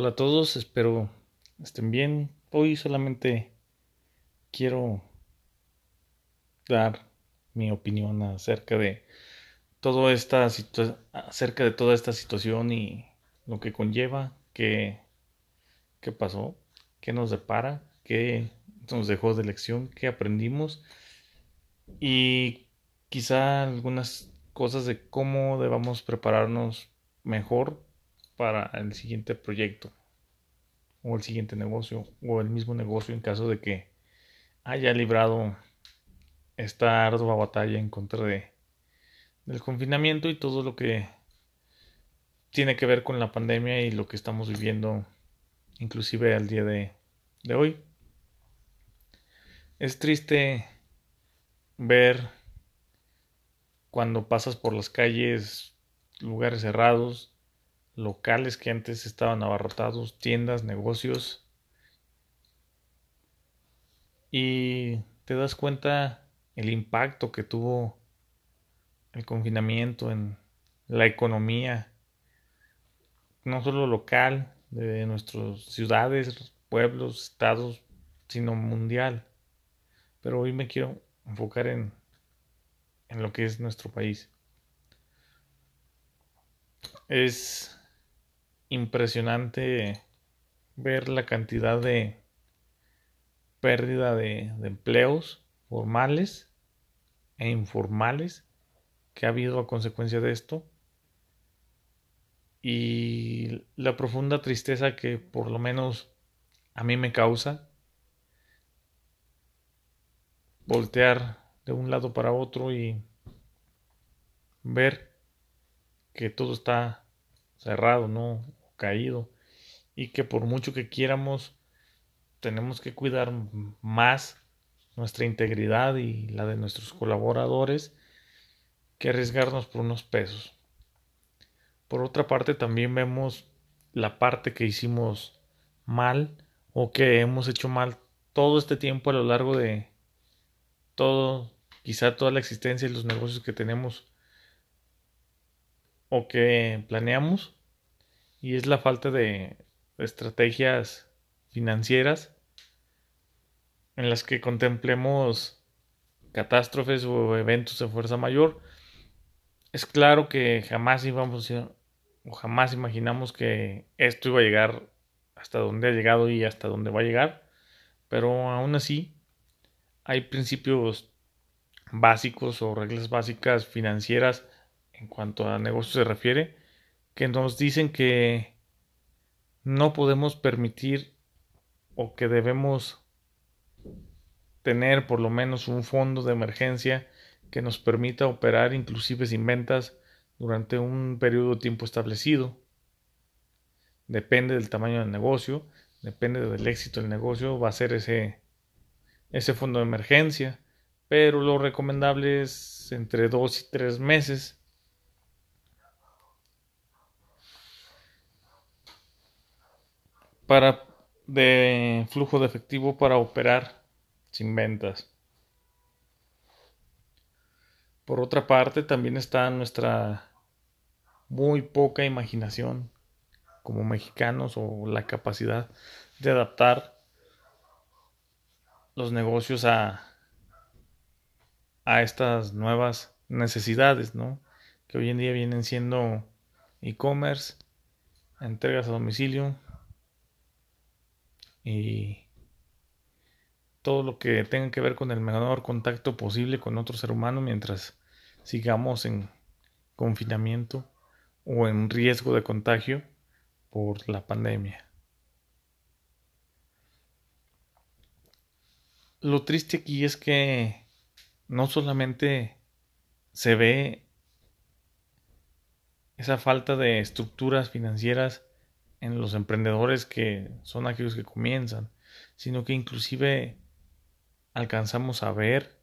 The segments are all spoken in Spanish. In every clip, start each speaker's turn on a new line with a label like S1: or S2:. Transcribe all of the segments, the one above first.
S1: Hola a todos, espero estén bien. Hoy solamente quiero dar mi opinión acerca de todo esta acerca de toda esta situación y lo que conlleva, qué, qué pasó, qué nos depara, qué nos dejó de lección, qué aprendimos y quizá algunas cosas de cómo debamos prepararnos mejor para el siguiente proyecto o el siguiente negocio o el mismo negocio en caso de que haya librado esta ardua batalla en contra de del confinamiento y todo lo que tiene que ver con la pandemia y lo que estamos viviendo inclusive al día de, de hoy. Es triste ver cuando pasas por las calles, lugares cerrados, locales que antes estaban abarrotados, tiendas, negocios. Y te das cuenta el impacto que tuvo el confinamiento en la economía, no solo local, de nuestras ciudades, pueblos, estados, sino mundial. Pero hoy me quiero enfocar en, en lo que es nuestro país. Es impresionante ver la cantidad de pérdida de, empleos formales e informales que ha habido a consecuencia de esto y la profunda tristeza que por lo menos a mí me causa voltear de un lado para otro y ver que todo está cerrado, ¿no? Caído y que por mucho que quieramos tenemos que cuidar más nuestra integridad y la de nuestros colaboradores que arriesgarnos por unos pesos. Por otra parte también vemos la parte que hicimos mal o que hemos hecho mal todo este tiempo a lo largo de todo, quizá toda la existencia y los negocios que tenemos o que planeamos y es la falta de estrategias financieras en las que contemplemos catástrofes o eventos de fuerza mayor. Es claro que jamás íbamos o jamás imaginamos que esto iba a llegar hasta donde ha llegado y hasta donde va a llegar, pero aún así hay principios básicos o reglas básicas financieras en cuanto a negocios se refiere que nos dicen que no podemos permitir o que debemos tener por lo menos un fondo de emergencia que nos permita operar inclusive sin ventas durante un periodo de tiempo establecido. Depende del tamaño del negocio, depende del éxito del negocio, va a ser ese, ese fondo de emergencia, pero lo recomendable es entre dos y tres meses para de flujo de efectivo para operar sin ventas. Por otra parte, también está nuestra muy poca imaginación como mexicanos o la capacidad de adaptar los negocios a, a estas nuevas necesidades, ¿no? Que hoy en día vienen siendo e-commerce, entregas a domicilio, y todo lo que tenga que ver con el menor contacto posible con otro ser humano mientras sigamos en confinamiento o en riesgo de contagio por la pandemia. Lo triste aquí es que no solamente se ve esa falta de estructuras financieras en los emprendedores que son aquellos que comienzan, sino que inclusive alcanzamos a ver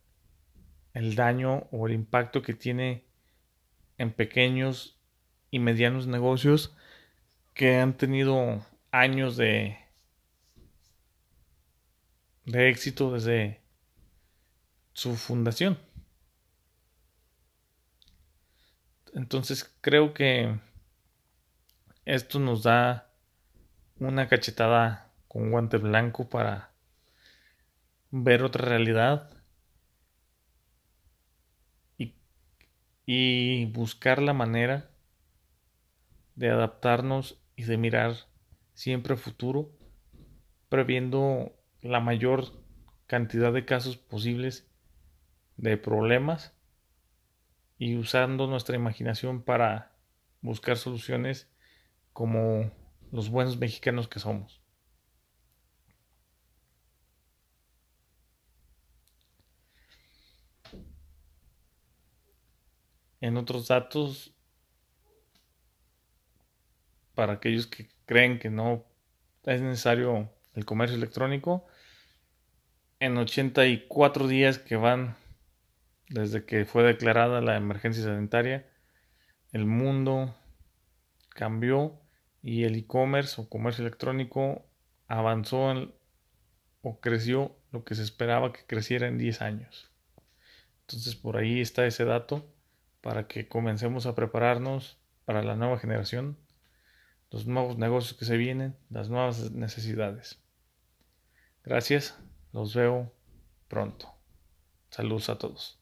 S1: el daño o el impacto que tiene en pequeños y medianos negocios que han tenido años de de éxito desde su fundación. Entonces creo que esto nos da una cachetada con guante blanco para ver otra realidad y, y buscar la manera de adaptarnos y de mirar siempre futuro, previendo la mayor cantidad de casos posibles de problemas y usando nuestra imaginación para buscar soluciones como los buenos mexicanos que somos. En otros datos, para aquellos que creen que no es necesario el comercio electrónico, en 84 días que van desde que fue declarada la emergencia sanitaria, el mundo cambió y el e-commerce o comercio electrónico avanzó o creció lo que se esperaba que creciera en 10 años. Entonces por ahí está ese dato para que comencemos a prepararnos para la nueva generación, los nuevos negocios que se vienen, las nuevas necesidades. Gracias, los veo pronto. Saludos a todos.